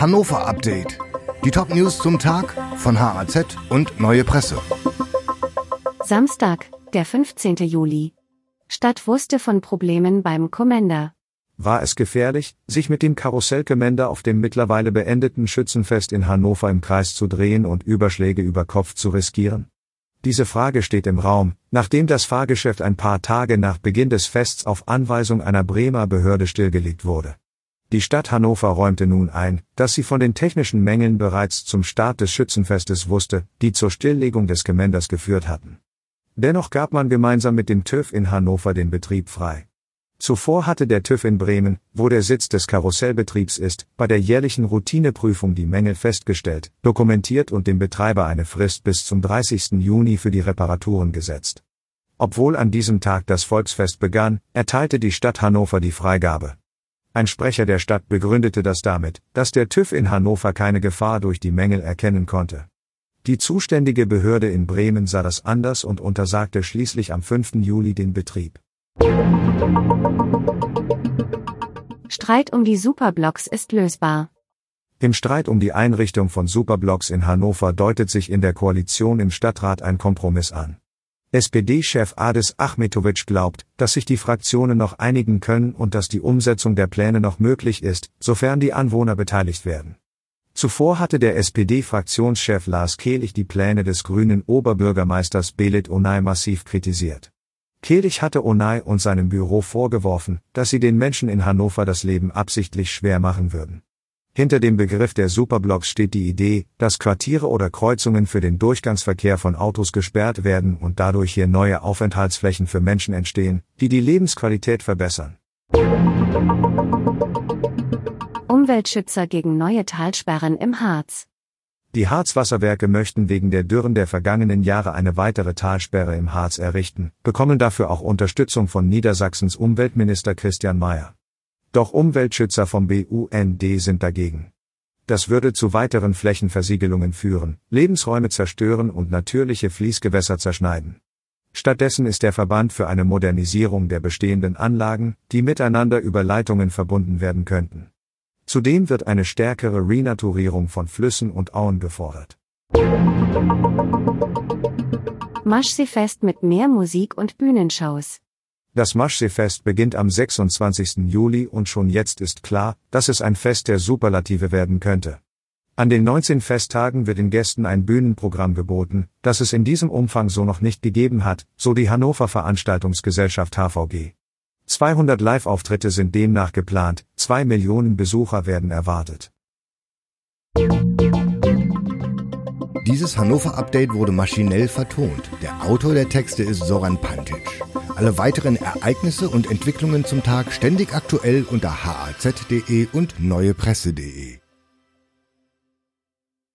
Hannover Update. Die Top-News zum Tag von HAZ und Neue Presse. Samstag, der 15. Juli. Stadt wusste von Problemen beim Commander. War es gefährlich, sich mit dem Karussellkommender auf dem mittlerweile beendeten Schützenfest in Hannover im Kreis zu drehen und Überschläge über Kopf zu riskieren? Diese Frage steht im Raum, nachdem das Fahrgeschäft ein paar Tage nach Beginn des Fests auf Anweisung einer Bremer Behörde stillgelegt wurde. Die Stadt Hannover räumte nun ein, dass sie von den technischen Mängeln bereits zum Start des Schützenfestes wusste, die zur Stilllegung des Gemänders geführt hatten. Dennoch gab man gemeinsam mit dem TÜV in Hannover den Betrieb frei. Zuvor hatte der TÜV in Bremen, wo der Sitz des Karussellbetriebs ist, bei der jährlichen Routineprüfung die Mängel festgestellt, dokumentiert und dem Betreiber eine Frist bis zum 30. Juni für die Reparaturen gesetzt. Obwohl an diesem Tag das Volksfest begann, erteilte die Stadt Hannover die Freigabe. Ein Sprecher der Stadt begründete das damit, dass der TÜV in Hannover keine Gefahr durch die Mängel erkennen konnte. Die zuständige Behörde in Bremen sah das anders und untersagte schließlich am 5. Juli den Betrieb. Streit um die Superblocks ist lösbar. Im Streit um die Einrichtung von Superblocks in Hannover deutet sich in der Koalition im Stadtrat ein Kompromiss an. SPD-Chef Adis Achmetovic glaubt, dass sich die Fraktionen noch einigen können und dass die Umsetzung der Pläne noch möglich ist, sofern die Anwohner beteiligt werden. Zuvor hatte der SPD-Fraktionschef Lars Kehlich die Pläne des grünen Oberbürgermeisters Belit Onay massiv kritisiert. Kehlich hatte Onay und seinem Büro vorgeworfen, dass sie den Menschen in Hannover das Leben absichtlich schwer machen würden. Hinter dem Begriff der Superblocks steht die Idee, dass Quartiere oder Kreuzungen für den Durchgangsverkehr von Autos gesperrt werden und dadurch hier neue Aufenthaltsflächen für Menschen entstehen, die die Lebensqualität verbessern. Umweltschützer gegen neue Talsperren im Harz. Die Harzwasserwerke möchten wegen der Dürren der vergangenen Jahre eine weitere Talsperre im Harz errichten, bekommen dafür auch Unterstützung von Niedersachsens Umweltminister Christian Mayer. Doch Umweltschützer vom BUND sind dagegen. Das würde zu weiteren Flächenversiegelungen führen, Lebensräume zerstören und natürliche Fließgewässer zerschneiden. Stattdessen ist der Verband für eine Modernisierung der bestehenden Anlagen, die miteinander über Leitungen verbunden werden könnten. Zudem wird eine stärkere Renaturierung von Flüssen und Auen gefordert. Maschseefest mit mehr Musik und Bühnenshows. Das Maschseefest beginnt am 26. Juli und schon jetzt ist klar, dass es ein Fest der Superlative werden könnte. An den 19 Festtagen wird den Gästen ein Bühnenprogramm geboten, das es in diesem Umfang so noch nicht gegeben hat, so die Hannover Veranstaltungsgesellschaft HVG. 200 Live-Auftritte sind demnach geplant, zwei Millionen Besucher werden erwartet. Dieses Hannover-Update wurde maschinell vertont. Der Autor der Texte ist Soran Pantic. Alle weiteren Ereignisse und Entwicklungen zum Tag ständig aktuell unter haz.de und neuepresse.de.